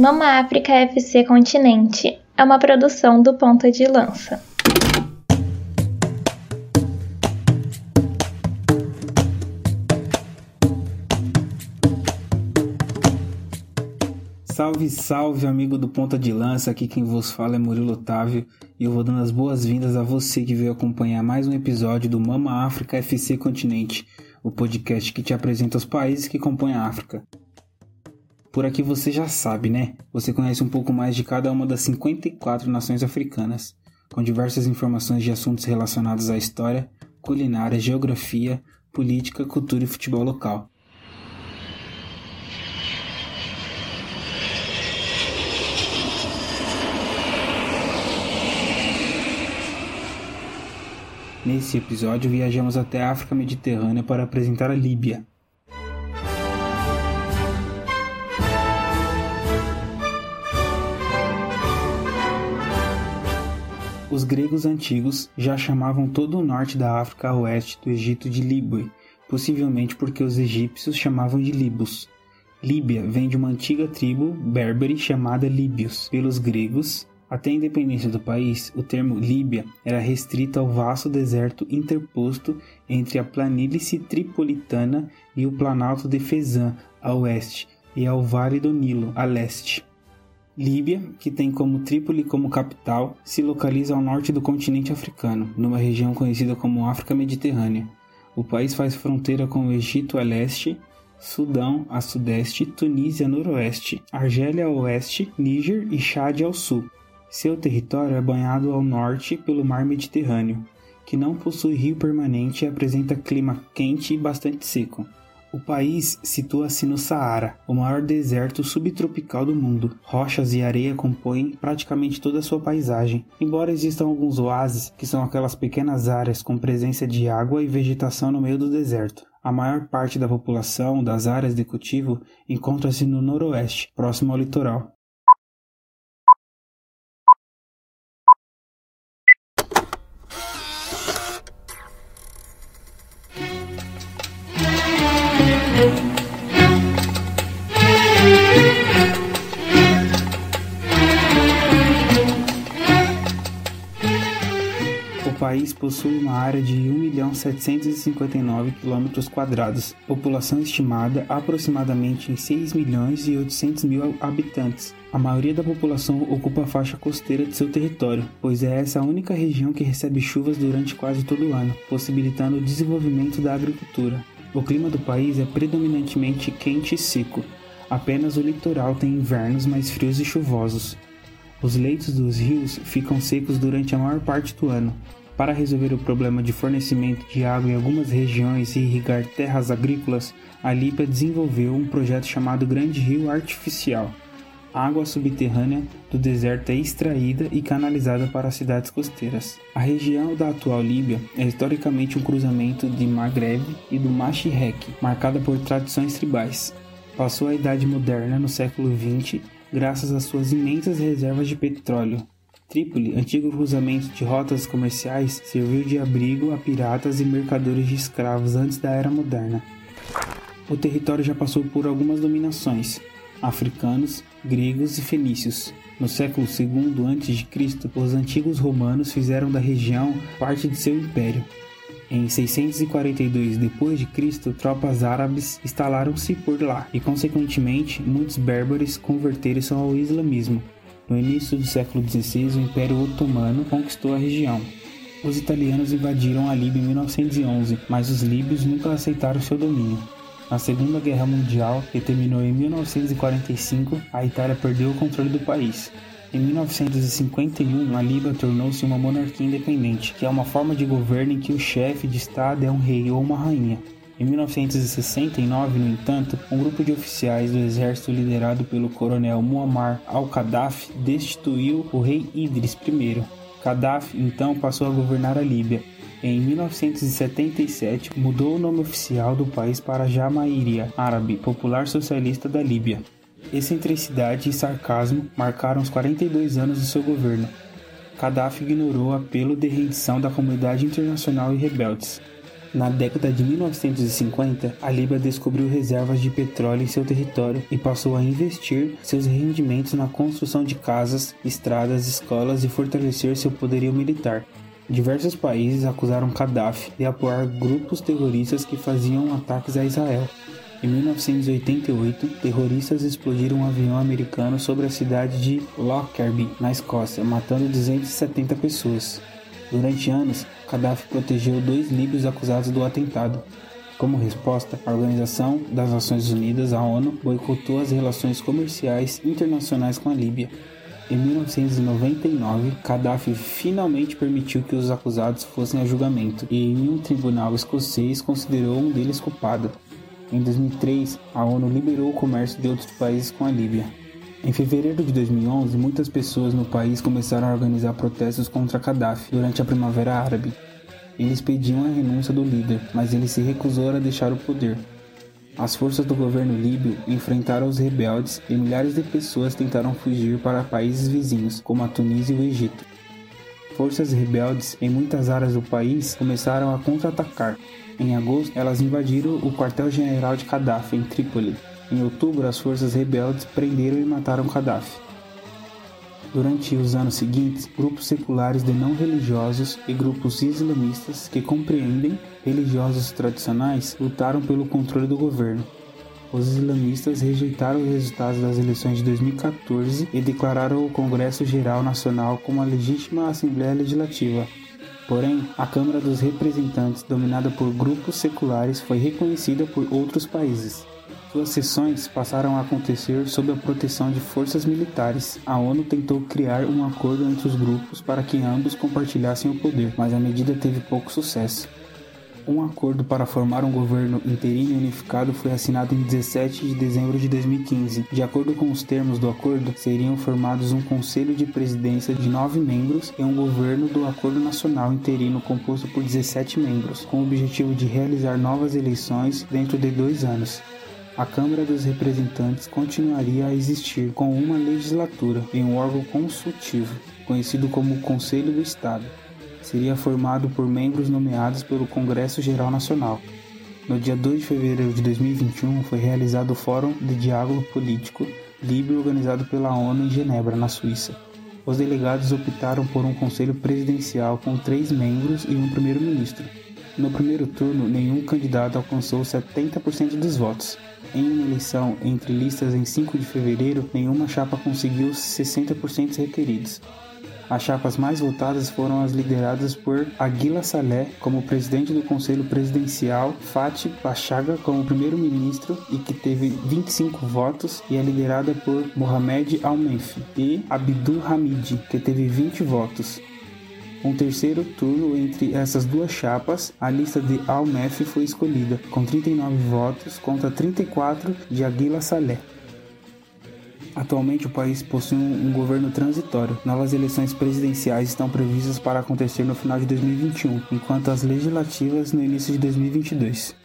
Mama África FC Continente é uma produção do Ponta de Lança. Salve, salve, amigo do Ponta de Lança. Aqui quem vos fala é Murilo Otávio e eu vou dando as boas-vindas a você que veio acompanhar mais um episódio do Mama África FC Continente, o podcast que te apresenta os países que compõem a África. Por aqui você já sabe, né? Você conhece um pouco mais de cada uma das 54 nações africanas, com diversas informações de assuntos relacionados à história, culinária, geografia, política, cultura e futebol local. Nesse episódio, viajamos até a África Mediterrânea para apresentar a Líbia, Os gregos antigos já chamavam todo o norte da África a oeste do Egito de Líbia, possivelmente porque os egípcios chamavam de Libos. Líbia vem de uma antiga tribo berbere chamada Líbios pelos gregos. Até a independência do país, o termo Líbia era restrito ao vasto deserto interposto entre a planície tripolitana e o planalto de Fezan, a oeste, e ao Vale do Nilo, a leste. Líbia, que tem como Trípoli como capital, se localiza ao norte do continente africano, numa região conhecida como África Mediterrânea. O país faz fronteira com o Egito a leste, Sudão a sudeste, Tunísia a noroeste, Argélia a oeste, Níger e Chad ao sul. Seu território é banhado ao norte pelo Mar Mediterrâneo, que não possui rio permanente e apresenta clima quente e bastante seco. O país situa-se no Saara, o maior deserto subtropical do mundo. Rochas e areia compõem praticamente toda a sua paisagem, embora existam alguns oásis, que são aquelas pequenas áreas com presença de água e vegetação no meio do deserto. A maior parte da população das áreas de cultivo encontra-se no noroeste, próximo ao litoral. País possui uma área de 1.759 km, população estimada aproximadamente em 6 milhões e 800 mil habitantes. A maioria da população ocupa a faixa costeira de seu território, pois é essa a única região que recebe chuvas durante quase todo o ano, possibilitando o desenvolvimento da agricultura. O clima do país é predominantemente quente e seco. Apenas o litoral tem invernos mais frios e chuvosos. Os leitos dos rios ficam secos durante a maior parte do ano, para resolver o problema de fornecimento de água em algumas regiões e irrigar terras agrícolas, a Líbia desenvolveu um projeto chamado Grande Rio Artificial. A água subterrânea do deserto é extraída e canalizada para as cidades costeiras. A região da atual Líbia é historicamente um cruzamento de Maghreb e do Mashirek, marcada por tradições tribais. Passou a Idade Moderna no século XX graças às suas imensas reservas de petróleo, Trípoli, antigo cruzamento de rotas comerciais, serviu de abrigo a piratas e mercadores de escravos antes da Era Moderna. O território já passou por algumas dominações, africanos, gregos e fenícios. No século II a.C., os antigos romanos fizeram da região parte de seu império. Em 642 d.C., tropas árabes instalaram-se por lá e, consequentemente, muitos berberes converteram-se ao islamismo. No início do século XVI, o Império Otomano conquistou a região. Os italianos invadiram a Líbia em 1911, mas os líbios nunca aceitaram seu domínio. Na Segunda Guerra Mundial, que terminou em 1945, a Itália perdeu o controle do país. Em 1951, a Líbia tornou-se uma monarquia independente, que é uma forma de governo em que o chefe de Estado é um rei ou uma rainha. Em 1969, no entanto, um grupo de oficiais do exército liderado pelo coronel Muammar al-Gaddafi destituiu o rei Idris I. Gaddafi então passou a governar a Líbia. Em 1977, mudou o nome oficial do país para Jamahiriya Árabe Popular Socialista da Líbia. Excentricidade e sarcasmo marcaram os 42 anos do seu governo. Gaddafi ignorou o apelo de rendição da comunidade internacional e rebeldes. Na década de 1950, a Líbia descobriu reservas de petróleo em seu território e passou a investir seus rendimentos na construção de casas, estradas, escolas e fortalecer seu poderio militar. Diversos países acusaram Gaddafi de apoiar grupos terroristas que faziam ataques a Israel. Em 1988, terroristas explodiram um avião americano sobre a cidade de Lockerbie, na Escócia, matando 270 pessoas. Durante anos, Gaddafi protegeu dois líbios acusados do atentado. Como resposta, a Organização das Nações Unidas, a ONU, boicotou as relações comerciais internacionais com a Líbia. Em 1999, Gaddafi finalmente permitiu que os acusados fossem a julgamento e um tribunal escocês considerou um deles culpado. Em 2003, a ONU liberou o comércio de outros países com a Líbia. Em fevereiro de 2011, muitas pessoas no país começaram a organizar protestos contra Gaddafi durante a Primavera Árabe. Eles pediam a renúncia do líder, mas ele se recusou a deixar o poder. As forças do governo líbio enfrentaram os rebeldes e milhares de pessoas tentaram fugir para países vizinhos, como a Tunísia e o Egito. Forças rebeldes em muitas áreas do país começaram a contra-atacar. Em agosto, elas invadiram o quartel-general de Gaddafi em Trípoli. Em outubro, as forças rebeldes prenderam e mataram Gaddafi. Durante os anos seguintes, grupos seculares de não religiosos e grupos islamistas que compreendem religiosos tradicionais lutaram pelo controle do governo. Os islamistas rejeitaram os resultados das eleições de 2014 e declararam o Congresso Geral Nacional como a legítima Assembleia Legislativa. Porém, a Câmara dos Representantes, dominada por grupos seculares, foi reconhecida por outros países. Suas sessões passaram a acontecer sob a proteção de forças militares. A ONU tentou criar um acordo entre os grupos para que ambos compartilhassem o poder, mas a medida teve pouco sucesso. Um acordo para formar um governo interino unificado foi assinado em 17 de dezembro de 2015. De acordo com os termos do acordo, seriam formados um conselho de presidência de nove membros e um governo do Acordo Nacional Interino composto por 17 membros, com o objetivo de realizar novas eleições dentro de dois anos a Câmara dos Representantes continuaria a existir com uma legislatura em um órgão consultivo, conhecido como Conselho do Estado. Seria formado por membros nomeados pelo Congresso Geral Nacional. No dia 2 de fevereiro de 2021 foi realizado o Fórum de Diálogo Político Líbio organizado pela ONU em Genebra, na Suíça. Os delegados optaram por um conselho presidencial com três membros e um primeiro-ministro. No primeiro turno, nenhum candidato alcançou 70% dos votos. Em uma eleição entre listas em 5 de fevereiro, nenhuma chapa conseguiu os 60% requeridos. As chapas mais votadas foram as lideradas por Aguila Saleh como presidente do Conselho Presidencial, Fatih Bachaga como primeiro-ministro e que teve 25 votos, e é liderada por Mohamed Al-Menfi e Abdul Hamid, que teve 20 votos. Um terceiro turno entre essas duas chapas, a lista de Al-Mef foi escolhida, com 39 votos contra 34 de Aguila Saleh. Atualmente o país possui um, governo transitório. Novas eleições presidenciais estão previstas para acontecer no final de 2021, enquanto as legislativas no início de 2022.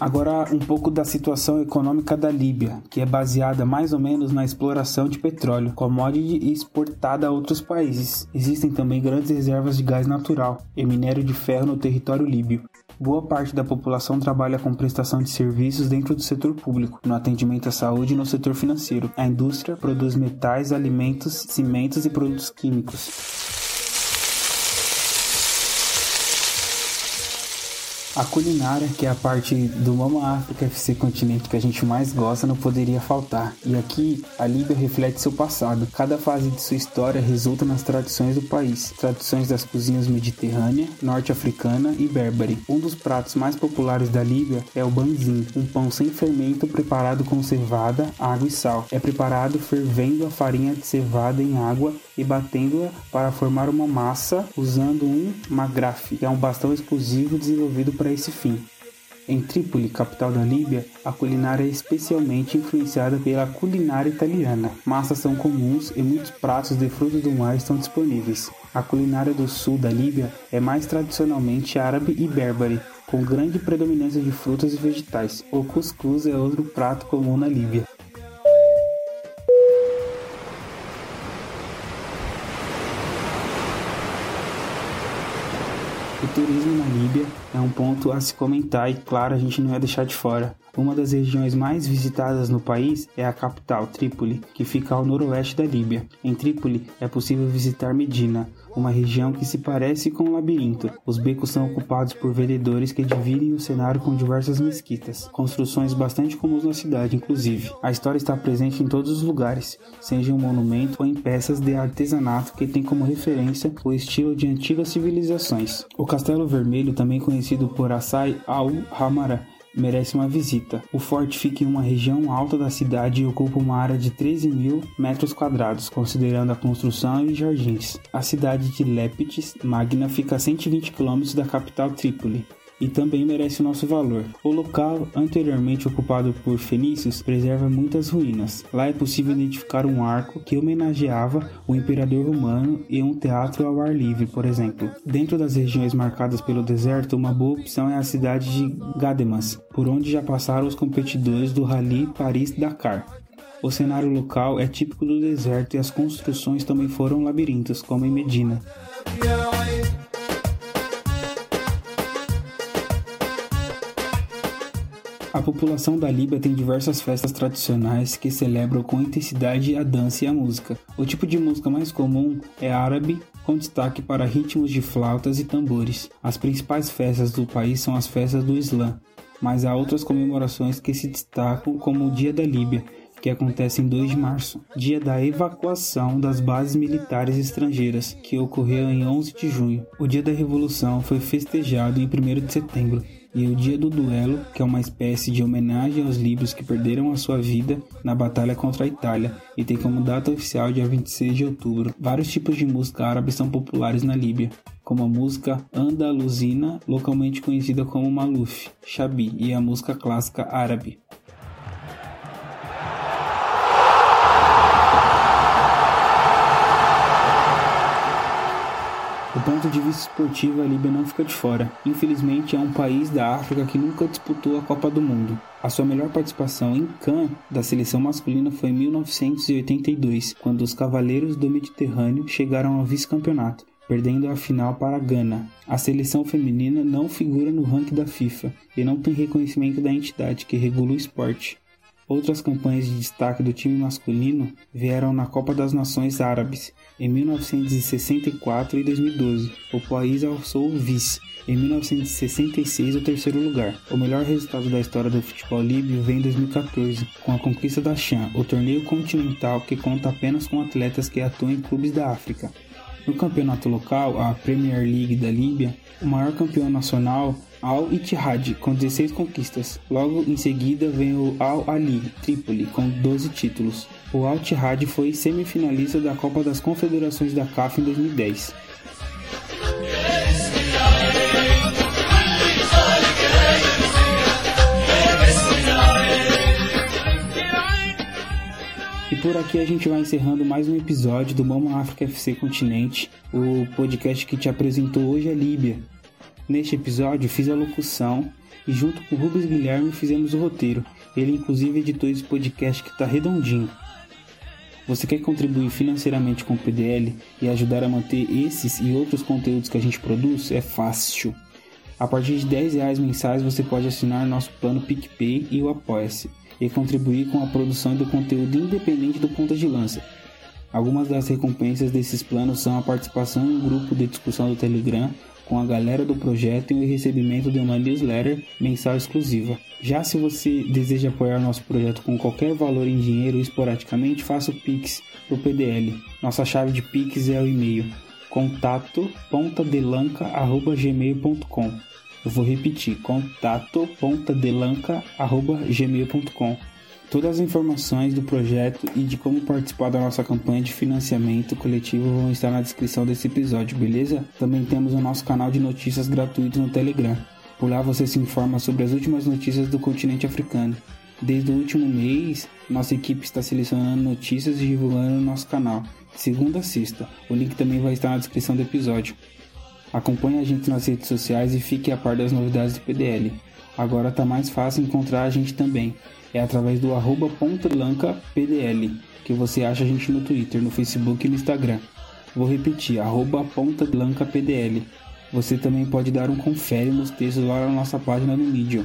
Agora, um pouco da situação econômica da Líbia, que é baseada mais ou menos na exploração de petróleo, commodity exportada a outros países. Existem também grandes reservas de gás natural e minério de ferro no território líbio. Boa parte da população trabalha com prestação de serviços dentro do setor público, no atendimento à saúde e no setor financeiro. A indústria produz metais, alimentos, cimentos e produtos químicos. A culinária, que é a parte do Mama África FC Continente que a gente mais gosta, não poderia faltar. E aqui a Líbia reflete seu passado. Cada fase de sua história resulta nas tradições do país. Tradições das cozinhas mediterrânea, norte-africana e berbere. Um dos pratos mais populares da Líbia é o banzin, um pão sem fermento preparado com cevada, água e sal. É preparado fervendo a farinha de cevada em água e batendo-a para formar uma massa usando um magrafe, que é um bastão exclusivo desenvolvido para esse fim. Em Trípoli, capital da Líbia, a culinária é especialmente influenciada pela culinária italiana. Massas são comuns e muitos pratos de frutos do mar estão disponíveis. A culinária do sul da Líbia é mais tradicionalmente árabe e berbere, com grande predominância de frutas e vegetais. O cuscuz é outro prato comum na Líbia. O turismo na Líbia é um ponto a se comentar e, claro, a gente não ia deixar de fora. Uma das regiões mais visitadas no país é a capital, Trípoli, que fica ao noroeste da Líbia. Em Trípoli é possível visitar Medina, uma região que se parece com um labirinto. Os becos são ocupados por vendedores que dividem o cenário com diversas mesquitas, construções bastante comuns na cidade, inclusive. A história está presente em todos os lugares, seja em um monumento ou em peças de artesanato que tem como referência o estilo de antigas civilizações. O Castelo Vermelho, também conhecido por Assai al-Hamara, merece uma visita. O forte fica em uma região alta da cidade e ocupa uma área de 13 mil metros quadrados, considerando a construção e jardins. A cidade de Leptis Magna fica a 120 quilômetros da capital Trípoli e também merece nosso valor. O local, anteriormente ocupado por fenícios, preserva muitas ruínas. Lá é possível identificar um arco que homenageava o imperador romano e um teatro ao ar livre, por exemplo. Dentro das regiões marcadas pelo deserto, uma boa opção é a cidade de Gademas, por onde já passaram os competidores do Rally Paris-Dakar. O cenário local é típico do deserto e as construções também foram labirintos, como em Medina. A população da Líbia tem diversas festas tradicionais que celebram com intensidade a dança e a música. O tipo de música mais comum é árabe, com destaque para ritmos de flautas e tambores. As principais festas do país são as festas do Islã, mas há outras comemorações que se destacam, como o Dia da Líbia, que acontece em 2 de março, dia da evacuação das bases militares estrangeiras, que ocorreu em 11 de junho. O dia da Revolução foi festejado em 1 de setembro e o Dia do Duelo, que é uma espécie de homenagem aos líbios que perderam a sua vida na batalha contra a Itália e tem como data oficial dia 26 de outubro. Vários tipos de música árabe são populares na Líbia, como a música andaluzina, localmente conhecida como maluf, shabi, e a música clássica árabe. Ponto de vista esportivo, a Líbia não fica de fora. Infelizmente, é um país da África que nunca disputou a Copa do Mundo. A sua melhor participação em Cannes da seleção masculina foi em 1982, quando os Cavaleiros do Mediterrâneo chegaram ao vice-campeonato, perdendo a final para a Gana. A seleção feminina não figura no ranking da FIFA e não tem reconhecimento da entidade que regula o esporte. Outras campanhas de destaque do time masculino vieram na Copa das Nações Árabes em 1964 e 2012. O país alçou o vice. Em 1966, o terceiro lugar. O melhor resultado da história do futebol líbio vem em 2014, com a conquista da Chan, o torneio continental que conta apenas com atletas que atuam em clubes da África. No campeonato local, a Premier League da Líbia, o maior campeão nacional Al Ittihad com 16 conquistas. Logo em seguida vem o Al Ali Trípoli com 12 títulos. O Al Ittihad foi semifinalista da Copa das Confederações da CAF em 2010. E por aqui a gente vai encerrando mais um episódio do Mama África FC Continente, o podcast que te apresentou hoje a Líbia, Neste episódio fiz a locução e junto com Rubens Guilherme fizemos o roteiro. Ele inclusive editou esse podcast que está redondinho. Você quer contribuir financeiramente com o PDL e ajudar a manter esses e outros conteúdos que a gente produz? É fácil. A partir de 10 reais mensais você pode assinar nosso plano PicPay e o Apoia-se e contribuir com a produção do conteúdo independente do ponta de lança. Algumas das recompensas desses planos são a participação em um grupo de discussão do Telegram com a galera do projeto e o recebimento de uma newsletter mensal exclusiva. Já se você deseja apoiar nosso projeto com qualquer valor em dinheiro esporadicamente, faça o Pix para o PDL. Nossa chave de Pix é o e-mail contato.pontadelanca.gmail.com Eu vou repetir, contato.pontadelanca.gmail.com Todas as informações do projeto e de como participar da nossa campanha de financiamento coletivo vão estar na descrição desse episódio, beleza? Também temos o nosso canal de notícias gratuito no Telegram. Por lá você se informa sobre as últimas notícias do continente africano. Desde o último mês, nossa equipe está selecionando notícias e divulgando no nosso canal, segunda a sexta. O link também vai estar na descrição do episódio. Acompanhe a gente nas redes sociais e fique a par das novidades do PDL. Agora tá mais fácil encontrar a gente também. É através do arroba PDL, que você acha a gente no Twitter, no Facebook e no Instagram. Vou repetir, arroba PDL. Você também pode dar um confere nos textos lá na nossa página no Medium.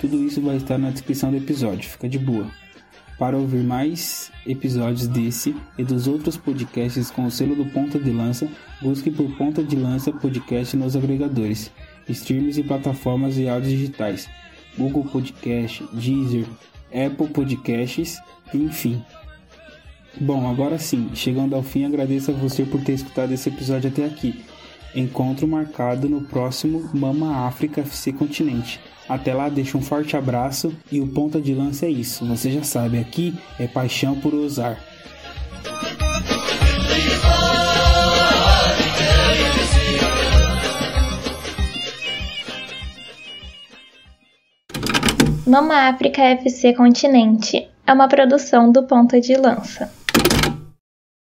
Tudo isso vai estar na descrição do episódio, fica de boa. Para ouvir mais episódios desse e dos outros podcasts com o selo do Ponta de Lança, busque por Ponta de Lança Podcast nos agregadores, streams e plataformas de áudios digitais, Google Podcast, Deezer, Apple Podcasts, enfim. Bom, agora sim, chegando ao fim, agradeço a você por ter escutado esse episódio até aqui. Encontro marcado no próximo Mama África FC Continente. Até lá, deixo um forte abraço e o ponta de lança é isso. Você já sabe, aqui é paixão por usar. Mama África FC Continente é uma produção do Ponta de Lança.